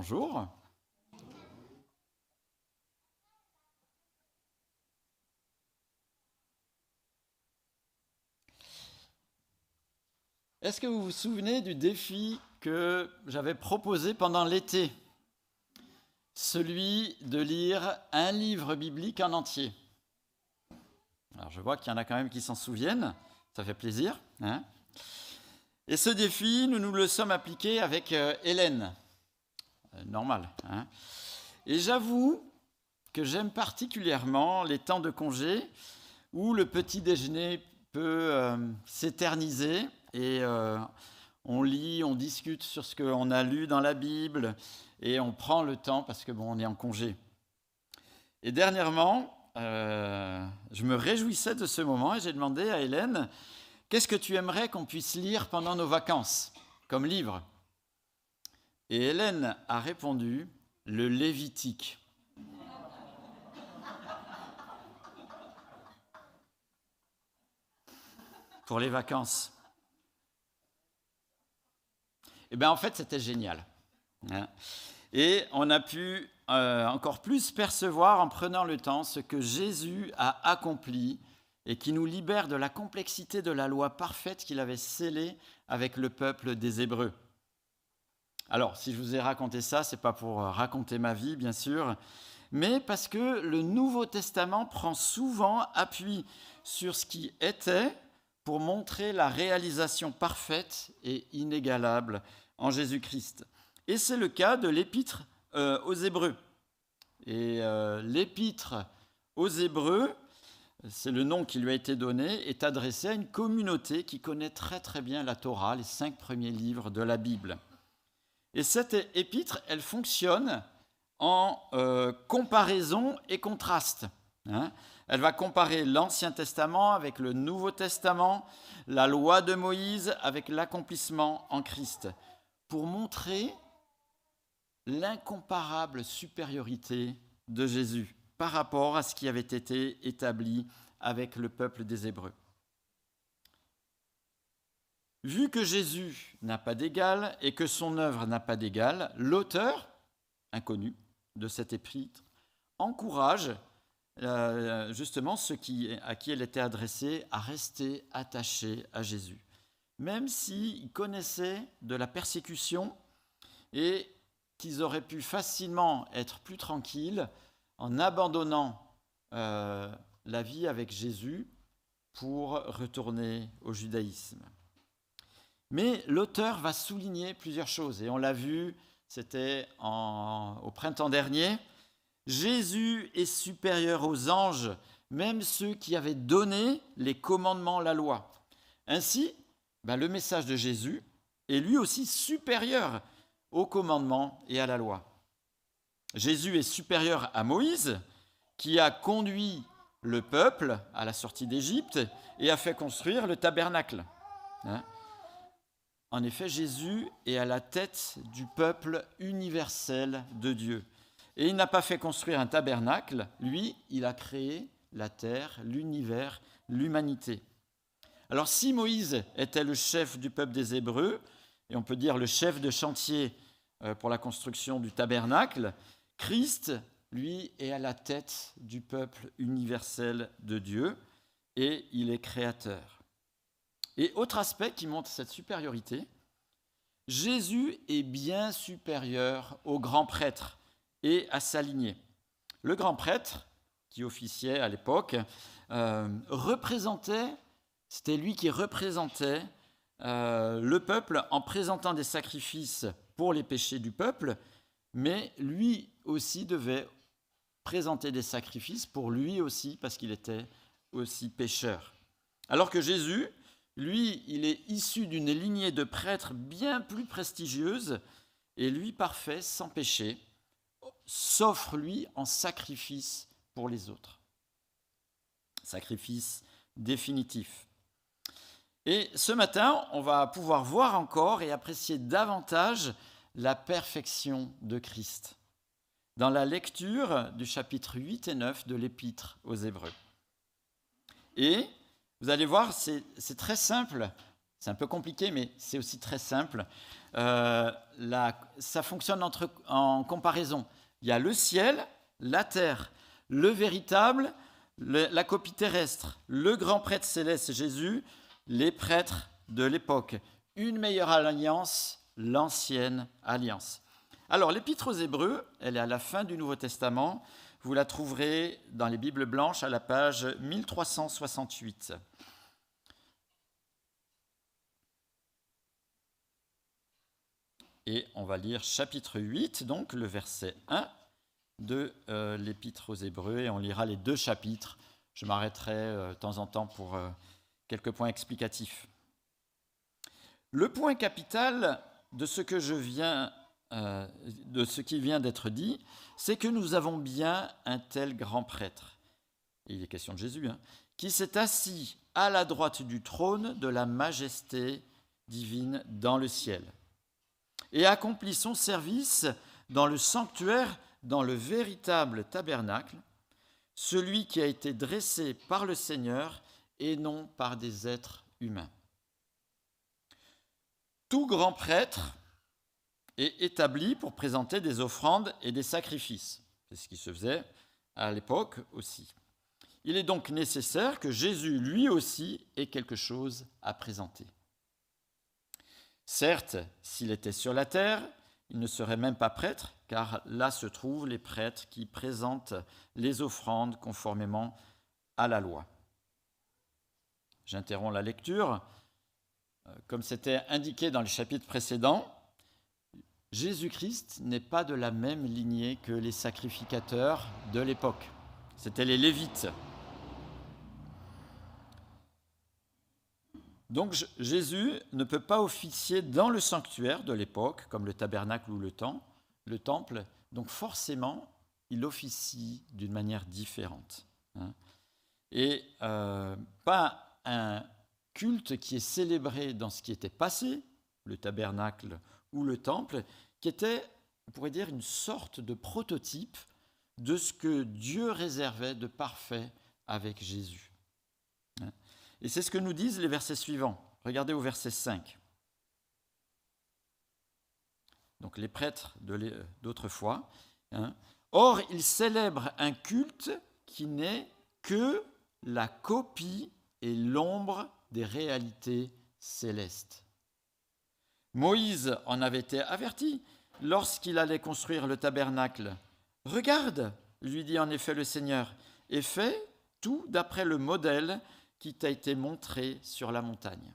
bonjour. Est-ce que vous vous souvenez du défi que j'avais proposé pendant l'été? Celui de lire un livre biblique en entier. Alors je vois qu'il y en a quand même qui s'en souviennent, ça fait plaisir. Hein et ce défi, nous nous le sommes appliqués avec euh, Hélène. Euh, normal. Hein et j'avoue que j'aime particulièrement les temps de congé où le petit déjeuner peut euh, s'éterniser et on lit, on discute sur ce qu'on a lu dans la Bible et on prend le temps parce que bon, on est en congé. Et dernièrement, je me réjouissais de ce moment et j'ai demandé à Hélène Qu'est-ce que tu aimerais qu'on puisse lire pendant nos vacances comme livre? Et Hélène a répondu le Lévitique. Pour les vacances. Eh bien, en fait, c'était génial. Hein. Et on a pu euh, encore plus percevoir en prenant le temps ce que Jésus a accompli et qui nous libère de la complexité de la loi parfaite qu'il avait scellée avec le peuple des Hébreux. Alors, si je vous ai raconté ça, c'est pas pour raconter ma vie, bien sûr, mais parce que le Nouveau Testament prend souvent appui sur ce qui était pour montrer la réalisation parfaite et inégalable en Jésus-Christ. Et c'est le cas de l'épître euh, aux Hébreux. Et euh, l'épître aux Hébreux, c'est le nom qui lui a été donné, est adressé à une communauté qui connaît très très bien la Torah, les cinq premiers livres de la Bible. Et cette épître, elle fonctionne en euh, comparaison et contraste. Hein. elle va comparer l'Ancien Testament avec le Nouveau Testament, la loi de Moïse avec l'accomplissement en Christ, pour montrer l'incomparable supériorité de Jésus par rapport à ce qui avait été établi avec le peuple des Hébreux. Vu que Jésus n'a pas d'égal et que son œuvre n'a pas d'égal, l'auteur, inconnu de cet épître, encourage euh, justement ceux à qui elle était adressée à rester attachés à Jésus, même s'ils connaissaient de la persécution et qu'ils auraient pu facilement être plus tranquilles en abandonnant euh, la vie avec Jésus pour retourner au judaïsme. Mais l'auteur va souligner plusieurs choses, et on l'a vu, c'était au printemps dernier, Jésus est supérieur aux anges, même ceux qui avaient donné les commandements, la loi. Ainsi, ben, le message de Jésus est lui aussi supérieur aux commandements et à la loi. Jésus est supérieur à Moïse, qui a conduit le peuple à la sortie d'Égypte et a fait construire le tabernacle. Hein. En effet, Jésus est à la tête du peuple universel de Dieu. Et il n'a pas fait construire un tabernacle, lui, il a créé la terre, l'univers, l'humanité. Alors si Moïse était le chef du peuple des Hébreux, et on peut dire le chef de chantier euh, pour la construction du tabernacle, Christ, lui, est à la tête du peuple universel de Dieu et il est créateur. Et autre aspect qui montre cette supériorité, Jésus est bien supérieur au grand prêtre et à sa lignée. Le grand prêtre, qui officiait à l'époque, euh, représentait, c'était lui qui représentait euh, le peuple en présentant des sacrifices pour les péchés du peuple, mais lui aussi devait présenter des sacrifices pour lui aussi, parce qu'il était aussi pécheur. Alors que Jésus, lui, il est issu d'une lignée de prêtres bien plus prestigieuse, et lui, parfait, sans péché, s'offre lui en sacrifice pour les autres. Sacrifice définitif. Et ce matin, on va pouvoir voir encore et apprécier davantage la perfection de Christ dans la lecture du chapitre 8 et 9 de l'Épître aux Hébreux. Et vous allez voir, c'est très simple, c'est un peu compliqué, mais c'est aussi très simple. euh, ça fonctionne en comparaison. Il y a le ciel, la terre, le véritable, la copie terrestre, le grand prêtre céleste Jésus, les prêtres de l'époque. Une meilleure alliance, l'ancienne alliance. Alors, l'épître aux Hébreux, elle est à la fin du Nouveau Testament. Vous la trouverez dans les Bibles blanches à la page 1368. Et on va lire chapitre 8, donc le verset 1 de euh, l'Épître aux Hébreux, et on lira les deux chapitres. Je m'arrêterai euh, de temps en temps pour euh, quelques points explicatifs. Le point capital de ce que je viens, de ce qui vient d'être dit, c'est que nous avons bien un tel grand prêtre, il est question de Jésus, hein, qui s'est assis à la droite du trône de la majesté divine dans le ciel et accomplit son service dans le sanctuaire, dans le véritable tabernacle, celui qui a été dressé par le Seigneur et non par des êtres humains. Tout grand prêtre est établi pour présenter des offrandes et des sacrifices. C'est ce qui se faisait à l'époque aussi. Il est donc nécessaire que Jésus lui aussi ait quelque chose à présenter. Certes, s'il était sur la terre, il ne serait même pas prêtre, car là se trouvent les prêtres qui présentent les offrandes conformément à la loi. J'interromps la lecture. Euh, comme c'était indiqué dans le chapitre précédent, Jésus-Christ n'est pas de la même lignée que les sacrificateurs de l'époque. C'étaient les Lévites. Donc Jésus ne peut pas officier dans le sanctuaire de l'époque, comme le tabernacle ou le, temple. Donc forcément, il officie d'une manière différente. Hein. Et euh, pas un culte qui est célébré dans ce qui était passé, le tabernacle ou le temple, qui était, on pourrait dire, une sorte de prototype de ce que Dieu réservait de parfait avec Jésus. Et c'est ce que nous disent les versets suivants. Regardez au verset 5. Donc les prêtres d'autrefois. Hein. Or, ils célèbrent un culte qui n'est que la copie et l'ombre des réalités célestes. Moïse en avait été averti lorsqu'il allait construire le tabernacle. Regarde, lui dit en effet le Seigneur, et fais tout d'après le modèle qui t'a été montré sur la montagne.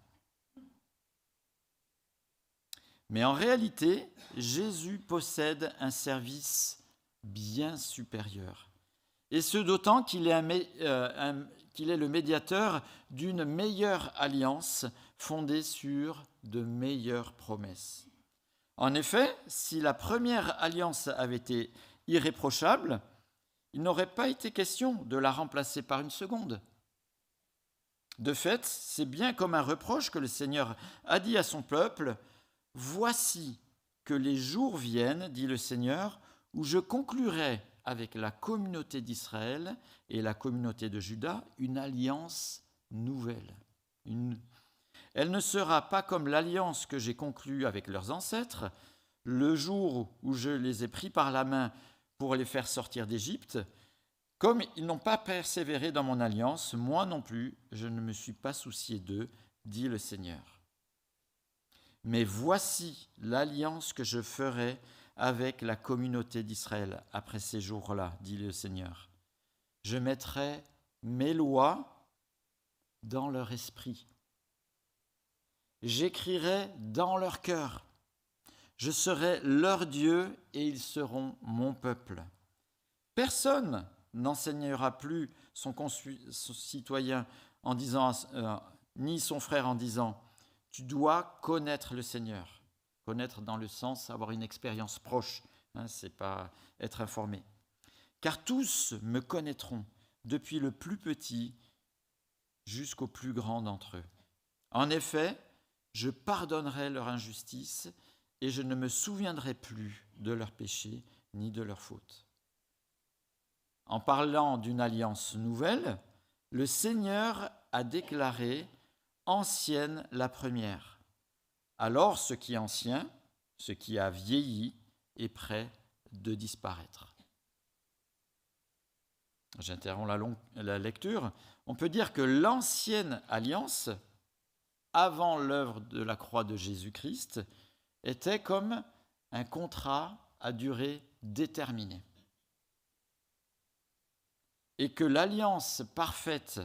Mais en réalité, Jésus possède un service bien supérieur. Et ce d'autant qu'il est, euh, est, le médiateur d'une meilleure alliance fondée sur de meilleures promesses. En effet, si la première alliance avait été irréprochable, il n'aurait pas été question de la remplacer par une seconde. De fait, c'est bien comme un reproche que le Seigneur a dit à son peuple, Voici que les jours viennent, dit le Seigneur, où je conclurai avec la communauté d'Israël et la communauté de Juda une alliance nouvelle. Elle ne sera pas comme l'alliance que j'ai conclue avec leurs ancêtres, le jour où je les ai pris par la main pour les faire sortir d'Égypte, comme ils n'ont pas persévéré dans mon alliance, moi non plus, je ne me suis pas soucié d'eux, dit le Seigneur. Mais voici l'alliance que je ferai avec la communauté d'Israël après ces jours-là, dit le Seigneur. Je mettrai mes lois dans leur esprit. J'écrirai dans leur cœur. Je serai leur Dieu et ils seront mon peuple. Personne n'enseignera plus son citoyen en disant, euh, ni son frère en disant, tu dois connaître le Seigneur. Connaître dans le sens avoir une expérience proche, hein, c'est pas être informé. Car tous me connaîtront, depuis le plus petit jusqu'au plus grand d'entre eux. En effet, je pardonnerai leur injustice et je ne me souviendrai plus de leurs péchés ni de leurs fautes. En parlant d'une alliance nouvelle, le Seigneur a déclaré ancienne la première. Alors ce qui est ancien ce qui a vieilli est prêt de disparaître. J'interromps la, la, lecture. On peut dire que l'ancienne alliance, avant l'œuvre de la croix de Jésus-Christ, était comme un contrat à durée déterminée. Et que l'alliance parfaite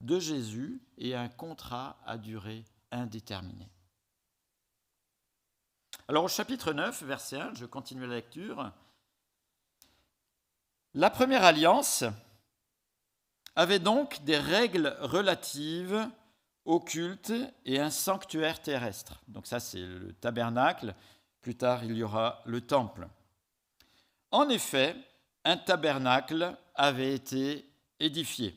de Jésus est un contrat à durée indéterminée. Alors au chapitre 9, verset 1, je continue la lecture. La première alliance avait donc des règles relatives au culte et un sanctuaire terrestre. Donc ça c'est le tabernacle, plus tard il y aura le temple. En effet, un tabernacle avait été édifié.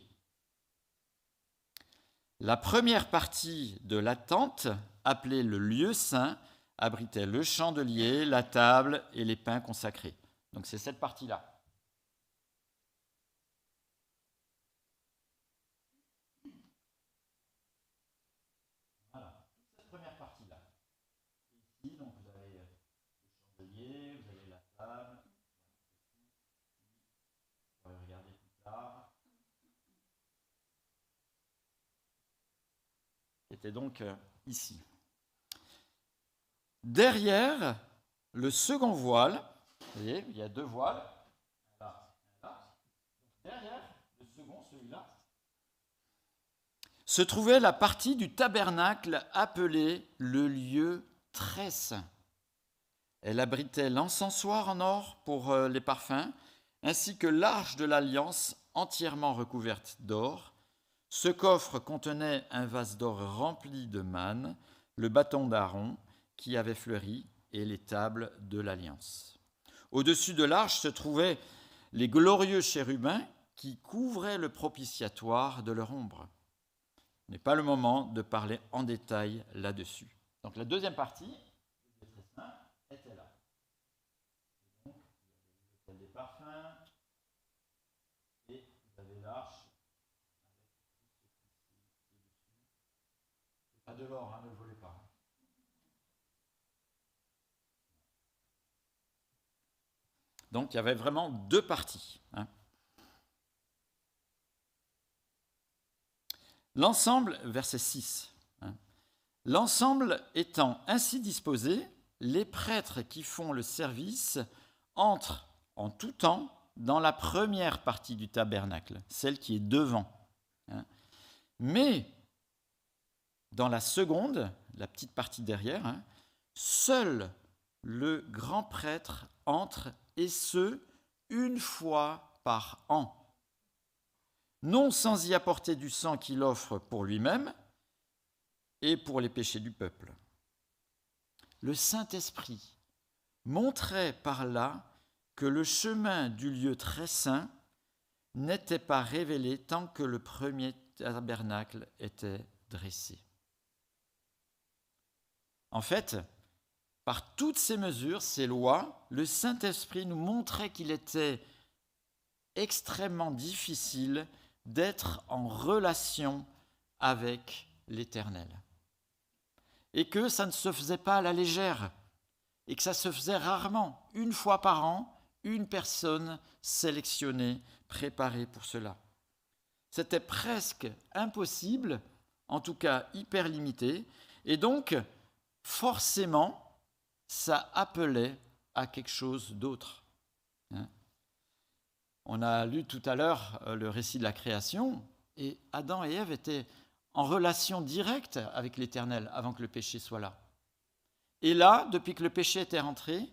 La première partie de la tente, appelée le lieu saint, abritait le chandelier, la table et les pains consacrés. Donc c'est cette partie-là. Voilà, cette première partie-là. Ici, donc vous avez le chandelier, vous avez la table. On va regarder plus tard. C'était donc euh, ici. Derrière le second voile, vous voyez, il y a deux voiles. Derrière le second, celui-là, se trouvait la partie du tabernacle appelée le lieu très saint. Elle abritait l'encensoir en or pour euh, les parfums, ainsi que l'arche de l'alliance entièrement recouverte d'or. Ce coffre contenait un vase d'or rempli de manne, le bâton d'Aaron, qui avait fleuri et les tables de l'Alliance. Au-dessus de l'arche se trouvaient les glorieux chérubins qui couvraient le propitiatoire de leur ombre. Ce n'est pas le moment de parler en détail là-dessus. Donc la deuxième partie était là. Donc, il y avait des parfums et vous avez l'arche pas de l'or, hein, le volez pas. Donc il y avait vraiment deux parties. Hein. L'ensemble, verset 6, hein. l'ensemble étant ainsi disposé, les prêtres qui font le service entrent en tout temps dans la première partie du tabernacle, celle qui est devant. Hein. Mais dans la seconde, la petite partie derrière, seul le grand prêtre entre et ce, une fois par an. Non sans y apporter du sang qu'il offre pour lui-même et pour les péchés du peuple. Le Saint-Esprit montrait par là que le chemin du lieu très saint n'était pas révélé tant que le premier tabernacle était dressé. En fait, par toutes ces mesures, ces lois, le Saint-Esprit nous montrait qu'il était extrêmement difficile d'être en relation avec l'Éternel. Et que ça ne se faisait pas à la légère, et que ça se faisait rarement, une fois par an, une personne sélectionnée, préparée pour cela. C'était presque impossible, en tout cas hyper limité, et donc forcément, ça appelait à quelque chose d'autre. Hein. On a lu tout à l'heure euh, le récit de la création, et Adam et Ève étaient en relation directe avec l'Éternel avant que le péché soit là. Et là, depuis que le péché était rentré,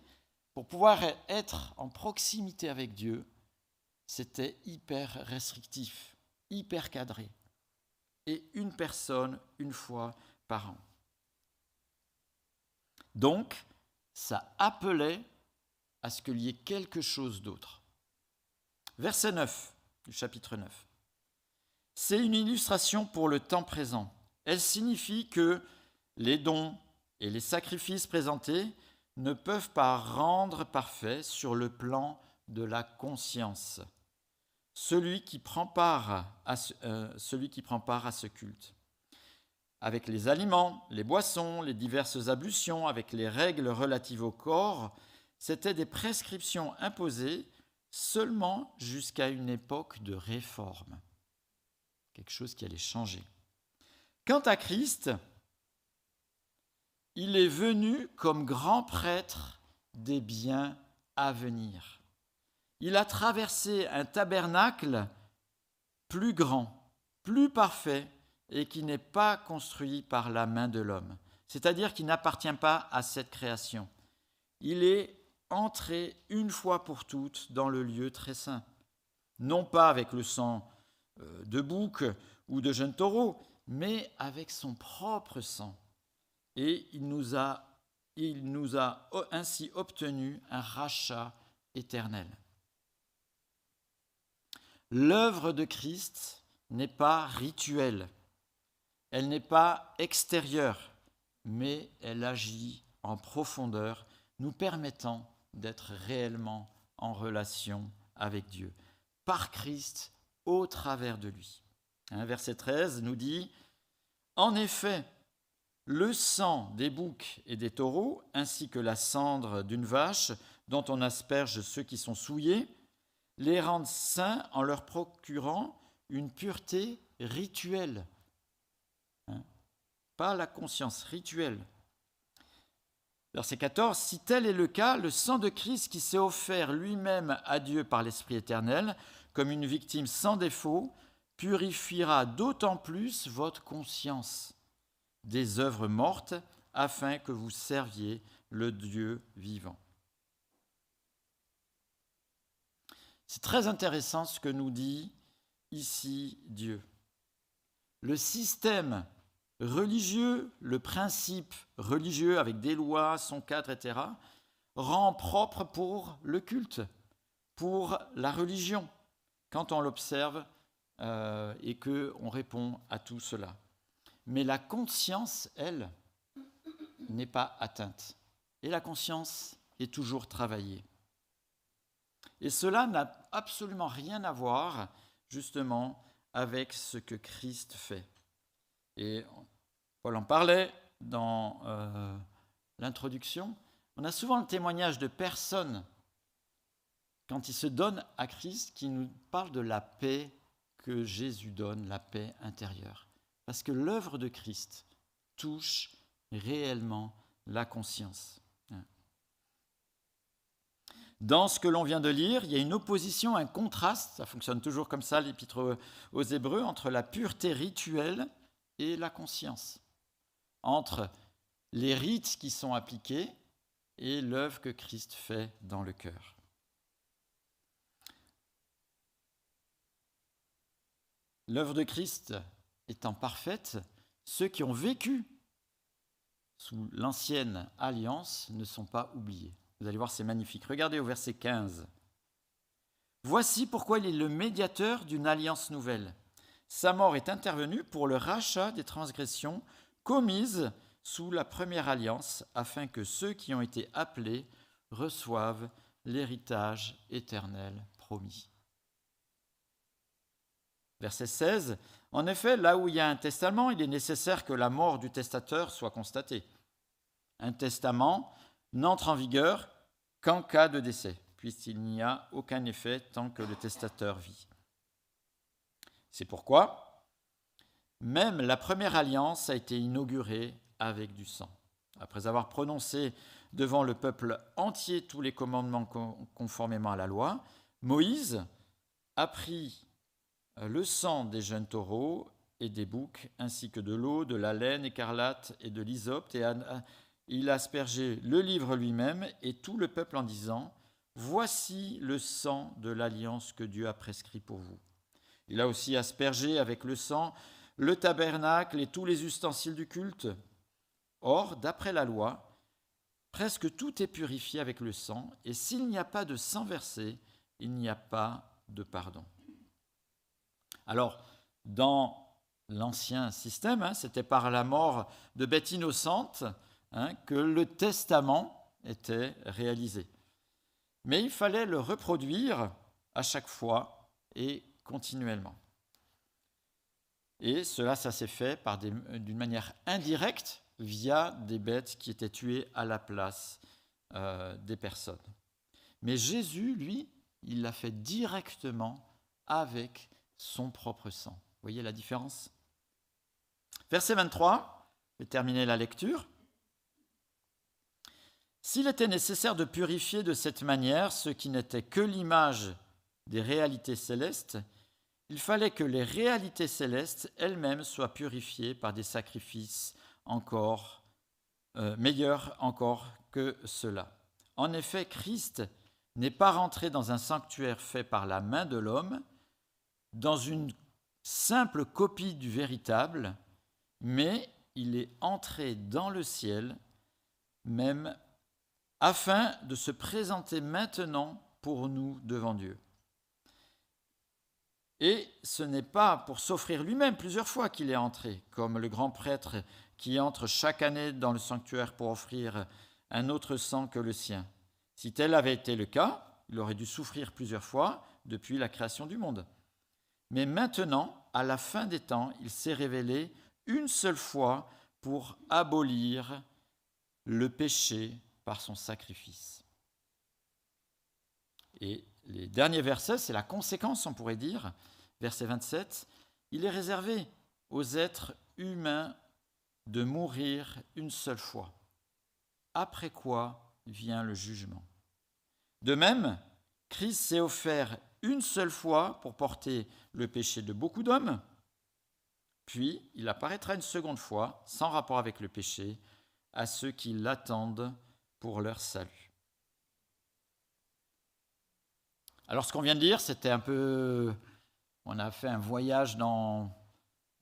pour pouvoir être en proximité avec Dieu, c'était hyper restrictif, hyper cadré. Et une personne, une fois par an. Donc, ça appelait à ce qu'il y ait quelque chose d'autre. Verset 9 du chapitre 9. C'est une illustration pour le temps présent. Elle signifie que les dons et les sacrifices présentés ne peuvent pas rendre parfait sur le plan de la conscience celui qui prend part à ce, euh, celui qui prend part à ce culte. Avec les aliments, les boissons, les diverses ablutions, avec les règles relatives au corps, c'étaient des prescriptions imposées seulement jusqu'à une époque de réforme. Quelque chose qui allait changer. Quant à Christ, il est venu comme grand prêtre des biens à venir. Il a traversé un tabernacle plus grand, plus parfait, et qui n'est pas construit par la main de l'homme, c'est-à-dire qui n'appartient pas à cette création. Il est entré une fois pour toutes dans le lieu très saint, non pas avec le sang euh, de bouc ou de jeune taureau, mais avec son propre sang et il nous a, il nous a ainsi obtenu un rachat éternel. L'œuvre de Christ n'est pas rituelle, elle n'est pas extérieure, mais elle agit en profondeur, nous permettant d'être réellement en relation avec Dieu, par Christ, au travers de lui. verset 13 nous dit, En effet, le sang des boucs et des taureaux, ainsi que la cendre d'une vache dont on asperge ceux qui sont souillés, les rendent saints en leur procurant une pureté rituelle. Pas la conscience rituelle. Verset 14, si tel est le cas, le sang de Christ qui s'est offert lui-même à Dieu par l'Esprit éternel, comme une victime sans défaut, purifiera d'autant plus votre conscience des œuvres mortes, afin que vous serviez le Dieu vivant. C'est très intéressant ce que nous dit ici Dieu. Le système religieux, le principe religieux avec des lois, son cadre, etc., rend propre pour le culte, pour la religion, quand on l'observe euh, et qu'on répond à tout cela mais la conscience, elle, n'est pas atteinte. Et la conscience est toujours travaillée. Et cela n'a absolument rien à voir, justement, avec ce que Christ fait. Et Paul en parlait dans euh, l'introduction. On a souvent le témoignage de personnes, quand ils se donnent à Christ, qui nous parlent de la paix que Jésus donne, la paix intérieure. Parce que l'œuvre de Christ touche réellement la conscience. Dans ce que l'on vient de lire, il y a une opposition, un contraste, ça fonctionne toujours comme ça, l'épître aux Hébreux, entre la pureté rituelle et la conscience, entre les rites qui sont appliqués et l'œuvre que Christ fait dans le cœur. L'œuvre de Christ étant parfaite, ceux qui ont vécu sous l'ancienne alliance ne sont pas oubliés. Vous allez voir, c'est magnifique. Regardez au verset 15. Voici pourquoi il est le médiateur d'une alliance nouvelle. Sa mort est intervenue pour le rachat des transgressions commises sous la première alliance, afin que ceux qui ont été appelés reçoivent l'héritage éternel promis. Verset 16. En effet, là où il y a un testament, il est nécessaire que la mort du testateur soit constatée. Un testament n'entre en vigueur qu'en cas de décès, puisqu'il n'y a aucun effet tant que le testateur vit. C'est pourquoi même la première alliance a été inaugurée avec du sang. Après avoir prononcé devant le peuple entier tous les commandements conformément à la loi, Moïse a pris euh, le sang des jeunes taureaux et des boucs, ainsi que de l'eau, de la laine écarlate et de l'hysope, et il a aspergé le livre lui-même et tout le peuple en disant Voici le sang de l'alliance que Dieu a prescrit pour vous. Il a aussi aspergé avec le sang le tabernacle et tous les ustensiles du culte. Or, d'après la loi, presque tout est purifié avec le sang, et s'il n'y a pas de sang versé, il n'y a pas de pardon. Alors, dans l'ancien système, hein, c'était par la mort de bêtes innocentes hein, que le testament était réalisé. Mais il fallait le reproduire à chaque fois et continuellement. Et cela, ça s'est fait d'une manière indirecte via des bêtes qui étaient tuées à la place euh, des personnes. Mais Jésus, lui, il l'a fait directement avec son propre sang. Vous voyez la différence? Verset 23, je vais terminer la lecture. S'il était nécessaire de purifier de cette manière ce qui n'était que l'image des réalités célestes, il fallait que les réalités célestes elles-mêmes soient purifiées par des sacrifices encore euh, meilleurs encore que cela. En effet, Christ n'est pas rentré dans un sanctuaire fait par la main de l'homme, dans une simple copie du véritable, mais il est entré dans le ciel, même afin de se présenter maintenant pour nous devant Dieu. Et ce n'est pas pour s'offrir lui-même plusieurs fois qu'il est entré, comme le grand prêtre qui entre chaque année dans le sanctuaire pour offrir un autre sang que le sien. Si tel avait été le cas, il aurait dû souffrir plusieurs fois depuis la création du monde. Mais maintenant, à la fin des temps, il s'est révélé une seule fois pour abolir le péché par son sacrifice. Et les derniers versets, c'est la conséquence, on pourrait dire. Verset 27, il est réservé aux êtres humains de mourir une seule fois, après quoi vient le jugement. De même, Christ s'est offert une seule fois pour porter le péché de beaucoup d'hommes, puis il apparaîtra une seconde fois, sans rapport avec le péché, à ceux qui l'attendent pour leur salut. Alors ce qu'on vient de dire, c'était un peu... On a fait un voyage dans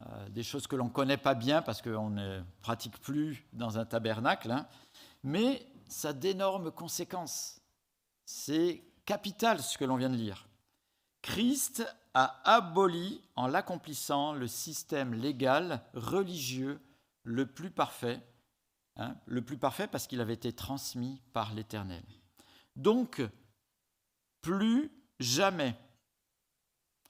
euh, des choses que l'on ne connaît pas bien parce qu'on ne pratique plus dans un tabernacle, hein. mais ça a d'énormes conséquences. C'est capital ce que l'on vient de lire. Christ a aboli en l'accomplissant le système légal religieux le plus parfait, hein, le plus parfait parce qu'il avait été transmis par l'Éternel. Donc, plus jamais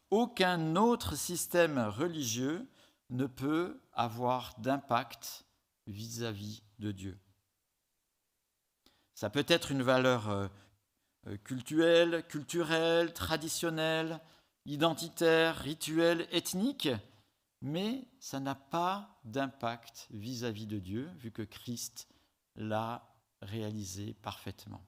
aucun autre système religieux ne peut avoir d'impact vis-à-vis de Dieu. Ça peut être une valeur euh, euh, culturelle, culturelle, traditionnelle, identitaire, rituelle, ethnique, mais ça n'a pas d'impact vis-à-vis de Dieu, vu que Christ l'a réalisé parfaitement.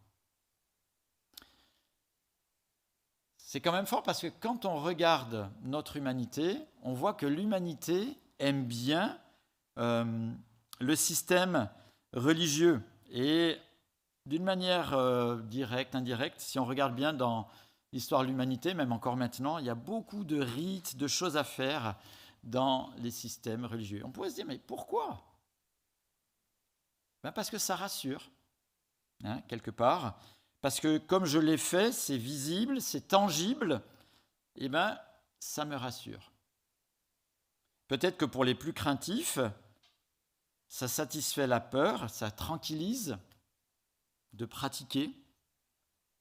C'est quand même fort parce que quand on regarde notre humanité, on voit que l'humanité aime bien euh, le système religieux. Et d'une manière euh, directe, indirecte, si on regarde bien dans l'histoire de l'humanité, même encore maintenant, il y a beaucoup de rites, de choses à faire dans les systèmes religieux. On pourrait se dire, mais pourquoi? Ben Parce que ça rassure, hein, quelque part. Parce que comme je l'ai fait, c'est visible, c'est tangible, et eh ben, ça me rassure. Peut-être que pour les plus craintifs, ça satisfait la peur, ça tranquillise de pratiquer,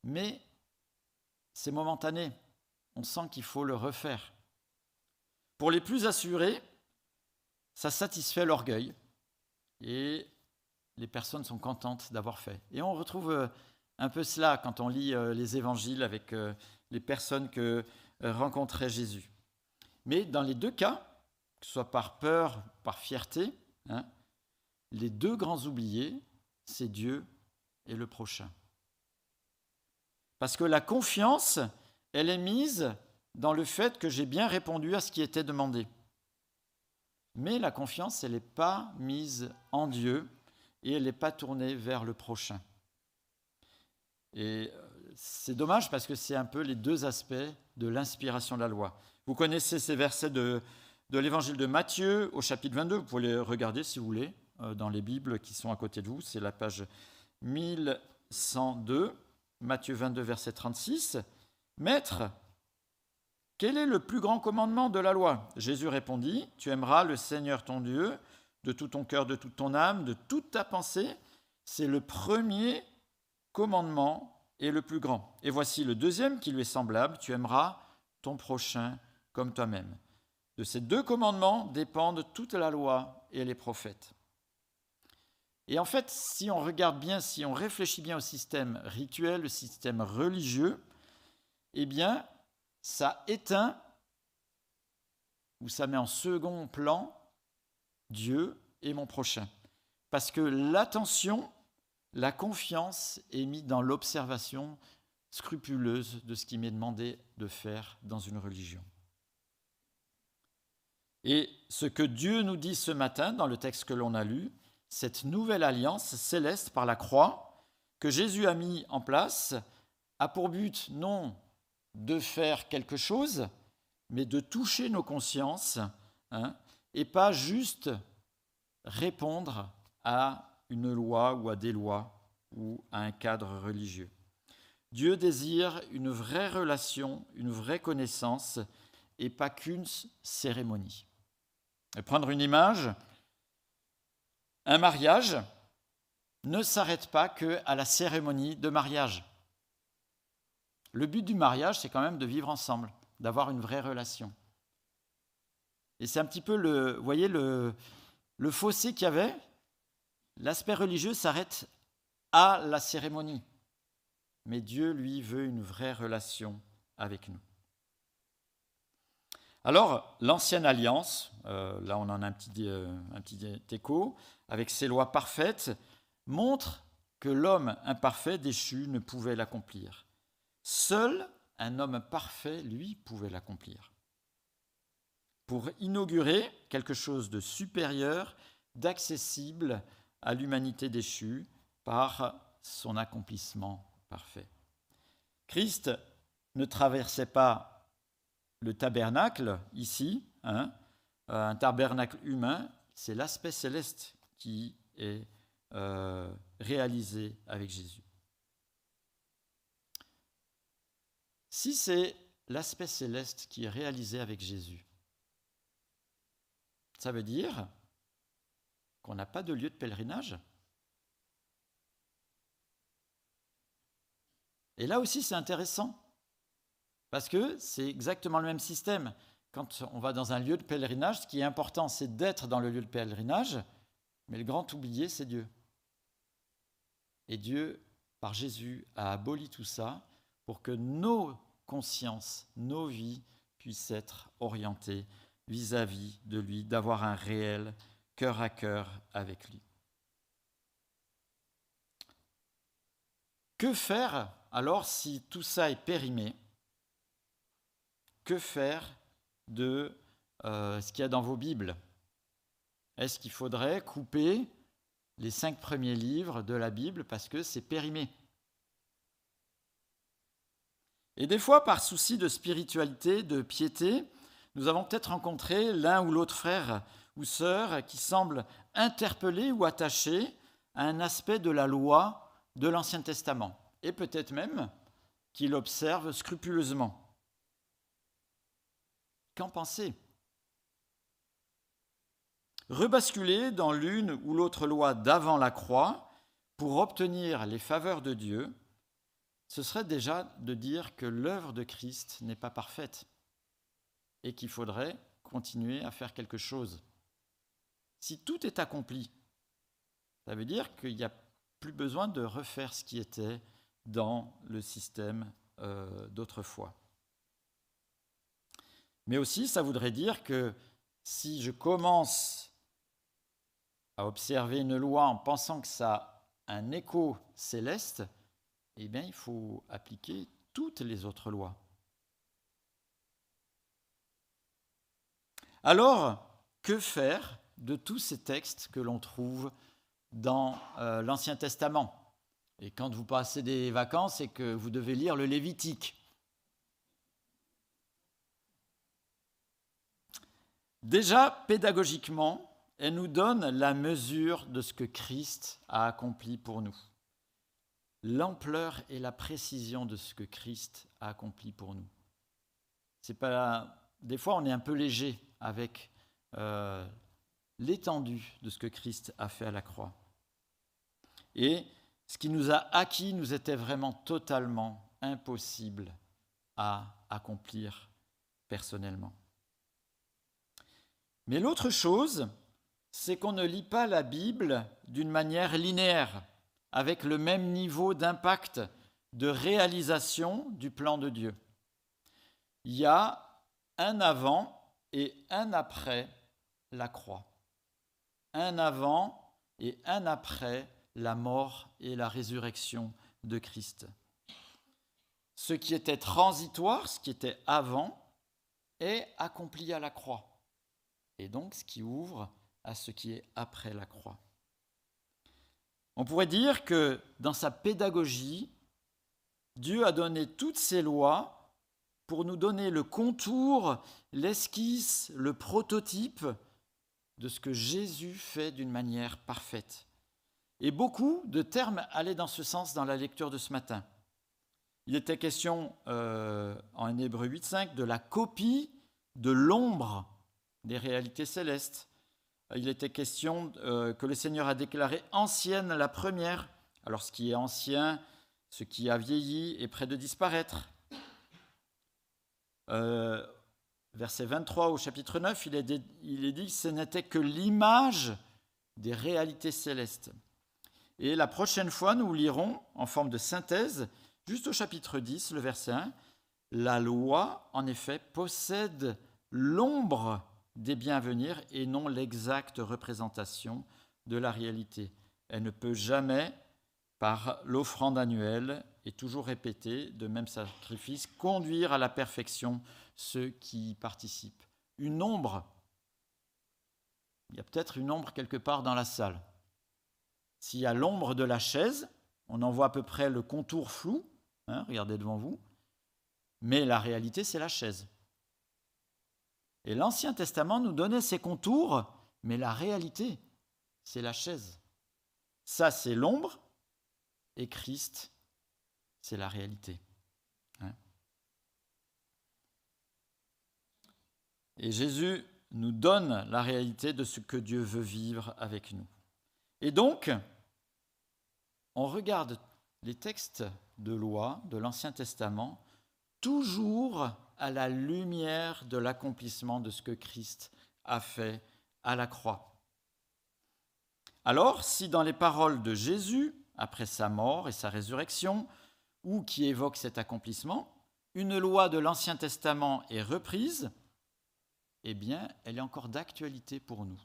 mais c'est momentané. On sent qu'il faut le refaire. Pour les plus assurés, ça satisfait l'orgueil et les personnes sont contentes d'avoir fait. Et on retrouve euh, un peu cela quand on lit euh, les évangiles avec euh, les personnes que rencontrait Jésus. Mais dans les deux cas, que ce soit par peur, par fierté, hein, les deux grands oubliés, c'est Dieu et le prochain. Parce que la confiance, elle est mise dans le fait que j'ai bien répondu à ce qui était demandé. Mais la confiance, elle n'est pas mise en Dieu et elle n'est pas tournée vers le prochain. Et euh, c'est dommage parce que c'est un peu les deux aspects de l'inspiration de la loi. Vous connaissez ces versets de, de l'évangile de Matthieu au chapitre 22, vous pouvez les regarder si vous voulez euh, dans les Bibles qui sont à côté de vous, c'est la page 1102, Matthieu 22, verset 36. Maître, quel est le plus grand commandement de la loi? Jésus répondit, Tu aimeras le Seigneur ton Dieu de tout ton cœur, de toute ton âme, de toute ta pensée. C'est le premier commandement et le plus grand. Et voici le deuxième qui lui est semblable, Tu aimeras ton prochain comme toi-même. De ces deux commandements dépendent toute la loi et les prophètes. Et en fait, si on regarde bien, si on réfléchit bien au système rituel, le système religieux, eh bien, ça éteint ou ça met en second plan Dieu et mon prochain. Parce que l'attention, la confiance est mise dans l'observation scrupuleuse de ce qui m'est demandé de faire dans une religion. Et ce que Dieu nous dit ce matin dans le texte que l'on a lu, cette nouvelle alliance céleste par la croix que Jésus a mis en place a pour but non de faire quelque chose, mais de toucher nos consciences hein, et pas juste répondre à une loi ou à des lois ou à un cadre religieux. Dieu désire une vraie relation, une vraie connaissance et pas qu'une cérémonie. Prendre une image, un mariage ne s'arrête pas qu'à la cérémonie de mariage. Le but du mariage, c'est quand même de vivre ensemble, d'avoir une vraie relation. Et c'est un petit peu le, voyez, le, le fossé qu'il y avait. L'aspect religieux s'arrête à la cérémonie. Mais Dieu, lui, veut une vraie relation avec nous. Alors, l'ancienne alliance, euh, là on en a un euh, un petit écho, avec ses lois parfaites, montre que l'homme imparfait déchu ne pouvait l'accomplir. Seul un homme parfait, lui, pouvait l'accomplir. Pour inaugurer quelque chose de supérieur, d'accessible à l'humanité déchue par son accomplissement parfait. Christ ne traversait pas le tabernacle, ici, hein, euh, un tabernacle humain, c'est l'aspect céleste qui est euh, réalisé avec Jésus. Si c'est l'aspect céleste qui est réalisé avec Jésus, ça veut dire qu'on n'a pas de lieu de pèlerinage. Et là aussi, c'est intéressant. Parce que c'est exactement le même système. Quand on va dans un lieu de pèlerinage, ce qui est important, c'est d'être dans le lieu de pèlerinage, mais le grand oublié, c'est Dieu. Et Dieu, par Jésus, a aboli tout ça pour que nos consciences, nos vies puissent être orientées vis-à-vis de lui, d'avoir un réel cœur à cœur avec lui. Que faire alors si tout ça est périmé? Que faire de euh, ce qu'il y a dans vos Bibles? Est-ce qu'il faudrait couper les cinq premiers livres de la Bible parce que c'est périmé? Et des fois, par souci de spiritualité, de piété, nous avons peut-être rencontré l'un ou l'autre frère ou sœur qui semble interpellé ou attaché à un aspect de la loi de l'Ancien Testament, et peut-être même qu'il observe scrupuleusement. Qu'en penser? Rebasculer dans l'une ou l'autre loi d'avant la croix pour obtenir les faveurs de Dieu, ce serait déjà de dire que l'œuvre de Christ n'est pas parfaite et qu'il faudrait continuer à faire quelque chose. Si tout est accompli, ça veut dire qu'il n'y a plus besoin de refaire ce qui était dans le système euh, d'autrefois. Mais aussi, ça voudrait dire que si je commence à observer une loi en pensant que ça a un écho céleste, eh bien, il faut appliquer toutes les autres lois. Alors, que faire de tous ces textes que l'on trouve dans euh, l'Ancien Testament Et quand vous passez des vacances et que vous devez lire le Lévitique, Déjà, pédagogiquement, elle nous donne la mesure de ce que Christ a accompli pour nous. L'ampleur et la précision de ce que Christ a accompli pour nous. C'est pas des fois on est un peu léger avec euh, l'étendue de ce que Christ a fait à la croix. Et ce qui nous a acquis nous était vraiment totalement impossible à accomplir personnellement. Mais l'autre chose, c'est qu'on ne lit pas la Bible d'une manière linéaire, avec le même niveau d'impact de réalisation du plan de Dieu. Il y a un avant et un après la croix. Un avant et un après la mort et la résurrection de Christ. Ce qui était transitoire, ce qui était avant, est accompli à la croix. Et donc ce qui ouvre à ce qui est après la croix. On pourrait dire que dans sa pédagogie, Dieu a donné toutes ces lois pour nous donner le contour, l'esquisse, le prototype de ce que Jésus fait d'une manière parfaite. Et beaucoup de termes allaient dans ce sens dans la lecture de ce matin. Il était question euh, en Hébreu 8.5 de la copie de l'ombre des réalités célestes. Il était question euh, que le Seigneur a déclaré ancienne la première. Alors ce qui est ancien, ce qui a vieilli est près de disparaître. Euh, verset 23 au chapitre 9, il est, il dit que ce n'était que l'image des réalités célestes. Et la prochaine fois, nous lirons en forme de synthèse, juste au chapitre 10, le verset 1, La loi, en effet, possède l'ombre des biens à venir et non l'exacte représentation de la réalité. Elle ne peut jamais, par l'offrande annuelle et toujours répétée de même sacrifice, conduire à la perfection ceux qui y participent. Une ombre, il y a peut-être une ombre quelque part dans la salle. S'il y a l'ombre de la chaise, on en voit à peu près le contour flou, hein, regardez devant vous, mais la réalité c'est la chaise. Et l'Ancien Testament nous donnait ses contours, mais la réalité, c'est la chaise. Ça, c'est l'ombre, et Christ, c'est la réalité. Et Jésus nous donne la réalité de ce que Dieu veut vivre avec nous. Et donc, on regarde les textes de loi de l'Ancien Testament toujours à la lumière de l'accomplissement de ce que Christ a fait à la croix. Alors, si dans les paroles de Jésus, après sa mort et sa résurrection, ou qui évoquent cet accomplissement, une loi de l'Ancien Testament est reprise, eh bien, elle est encore d'actualité pour nous.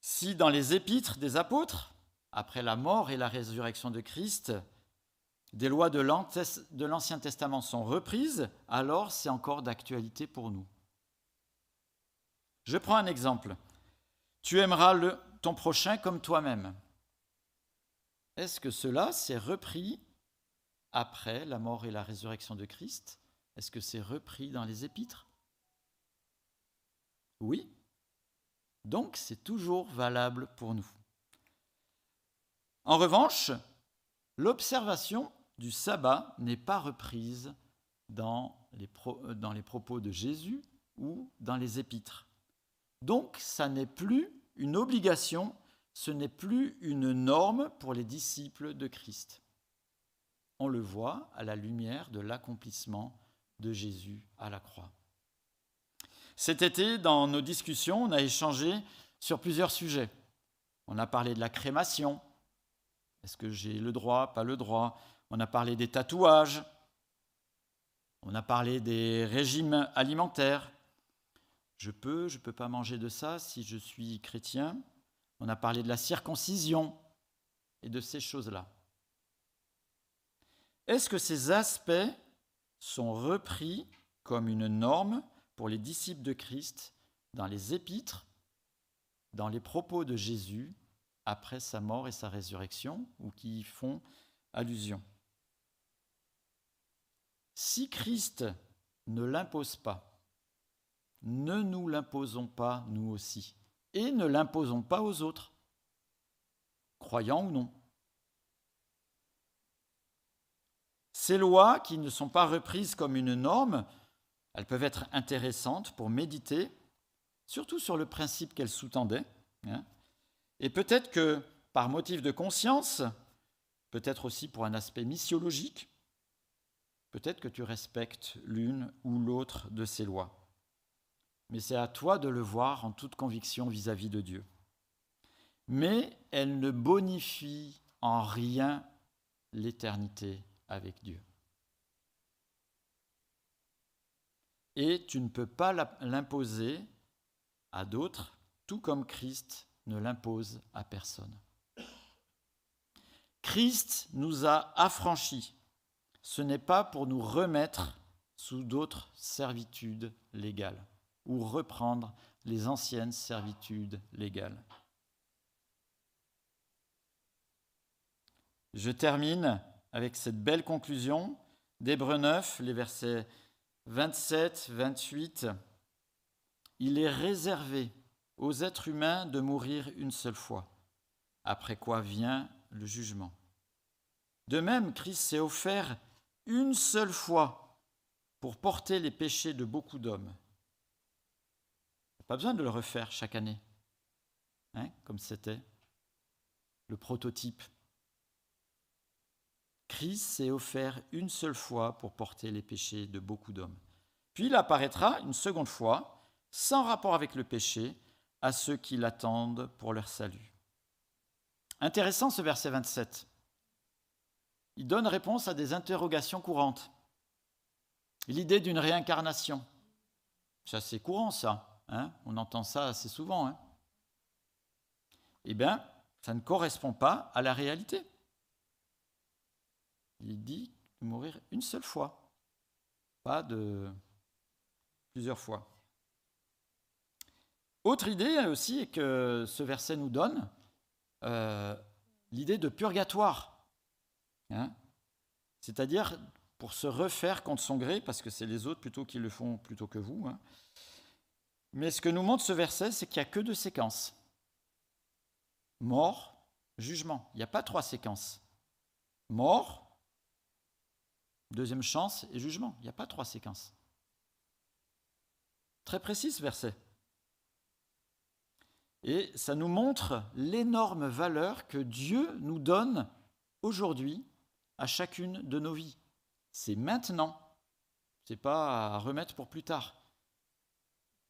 Si dans les épîtres des apôtres, après la mort et la résurrection de Christ, des lois de l'Ancien Testament sont reprises, alors c'est encore d'actualité pour nous. Je prends un exemple. Tu aimeras ton prochain comme toi-même. Est-ce que cela s'est repris après la mort et la résurrection de Christ? Est-ce que c'est repris dans les épîtres? Oui. Donc c'est toujours valable pour nous. En revanche, l'observation du sabbat n'est pas reprise dans les propos de Jésus ou dans les épîtres. Donc, ça n'est plus une obligation, ce n'est plus une norme pour les disciples de Christ. On le voit à la lumière de l'accomplissement de Jésus à la croix. Cet été, dans nos discussions, on a échangé sur plusieurs sujets. On a parlé de la crémation. Est-ce que j'ai le droit, pas le droit? On a parlé des tatouages, on a parlé des régimes alimentaires. Je peux, je ne peux pas manger de ça si je suis chrétien. On a parlé de la circoncision et de ces choses-là. Est-ce que ces aspects sont repris comme une norme pour les disciples de Christ dans les épîtres, dans les propos de Jésus après sa mort et sa résurrection, ou qui y font allusion? Si Christ ne l'impose pas, ne nous l'imposons pas nous aussi, et ne l'imposons pas aux autres, croyants ou non. Ces lois qui ne sont pas reprises comme une norme, elles peuvent être intéressantes pour méditer, surtout sur le principe qu'elles sous-tendaient. Hein. et peut-être que par motif de conscience, peut-être aussi pour un aspect missiologique, peut-être que tu respectes l'une ou l'autre de ces lois. Mais c'est à toi de le voir en toute conviction vis-à-vis de Dieu. Mais elles ne bonifient en rien l'éternité avec Dieu. Et tu ne peux pas l'imposer à d'autres, tout comme Christ ne l'impose à personne. Christ nous a affranchis. Ce n'est pas pour nous remettre sous d'autres servitudes légales ou reprendre les anciennes servitudes légales. Je termine avec cette belle conclusion d'Hébreu 9, les versets 27, 28. Il est réservé aux êtres humains de mourir une seule fois, après quoi vient le jugement. De même, Christ s'est offert une seule fois pour porter les péchés de beaucoup d'hommes. Pas besoin de le refaire chaque année, hein, comme c'était le prototype. Christ s'est offert une seule fois pour porter les péchés de beaucoup d'hommes. Puis il apparaîtra une seconde fois, sans rapport avec le péché, à ceux qui l'attendent pour leur salut. Intéressant ce verset 27. Il donne réponse à des interrogations courantes. L'idée d'une réincarnation. C'est assez courant ça. Hein On entend ça assez souvent. Hein eh bien, ça ne correspond pas à la réalité. Il dit de mourir une seule fois, pas de plusieurs fois. Autre idée aussi que ce verset nous donne, euh, l'idée de purgatoire. Hein. C'est-à-dire pour se refaire contre son gré, parce que c'est les autres plutôt qui le font plutôt que vous. Mais ce que nous montre ce verset, c'est qu'il n'y a que deux séquences. Mort, jugement. Il n'y a pas trois séquences. Mort, deuxième chance et jugement. Il n'y a pas trois séquences. Très précis ce verset. Et ça nous montre l'énorme valeur que Dieu nous donne aujourd'hui à chacune de nos vies. C'est maintenant. Ce n'est pas à remettre pour plus tard.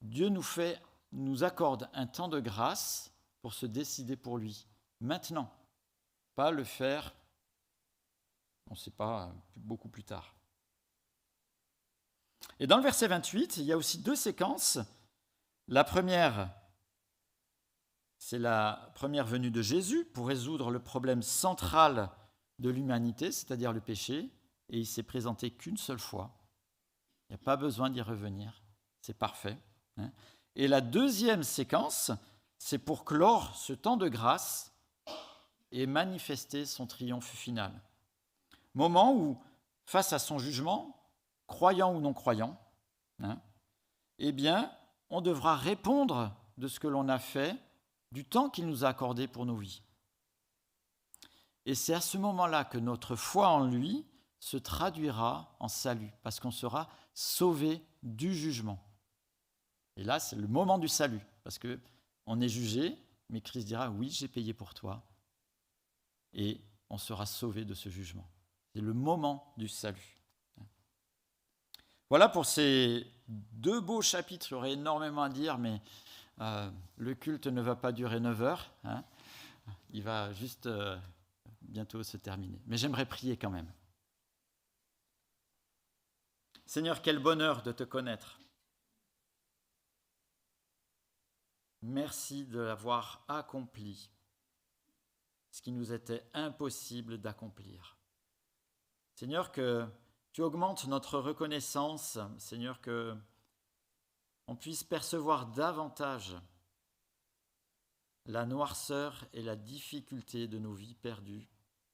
Dieu nous fait, nous accorde un temps de grâce pour se décider pour lui. Maintenant. Pas le faire, on ne sait pas, beaucoup plus tard. Et dans le verset 28, il y a aussi deux séquences. La première, c'est la première venue de Jésus pour résoudre le problème central de l'humanité, c'est-à-dire le péché, et il s'est présenté qu'une seule fois. Il n'y a pas besoin d'y revenir, c'est parfait. Hein. Et la deuxième séquence, c'est pour clore ce temps de grâce et manifester son triomphe final. Moment où, face à son jugement, croyant ou non croyant, hein, eh bien, on devra répondre de ce que l'on a fait du temps qu'il nous a accordé pour nos vies. Et c'est à ce moment-là que notre foi en lui se traduira en salut, parce qu'on sera sauvé du jugement. Et là, c'est le moment du salut, parce que on est jugé, mais Christ dira oui, j'ai payé pour toi, et on sera sauvé de ce jugement. C'est le moment du salut. Voilà pour ces deux beaux chapitres. Il énormément à dire, mais euh, le culte ne va pas durer 9 heures. Hein. Il va juste euh, bientôt se terminer. Mais j'aimerais prier quand même. Seigneur, quel bonheur de te connaître. Merci de l'avoir accompli, ce qui nous était impossible d'accomplir. Seigneur, que tu augmentes notre reconnaissance, Seigneur, que on puisse percevoir davantage la noirceur et la difficulté de nos vies perdues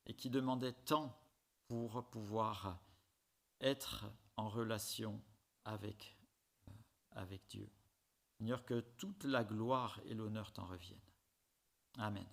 et qui demandaient tant pour pouvoir être en relation avec, euh, avec Dieu. Seigneur, que toute la gloire et l'honneur t'en reviennent. Amen.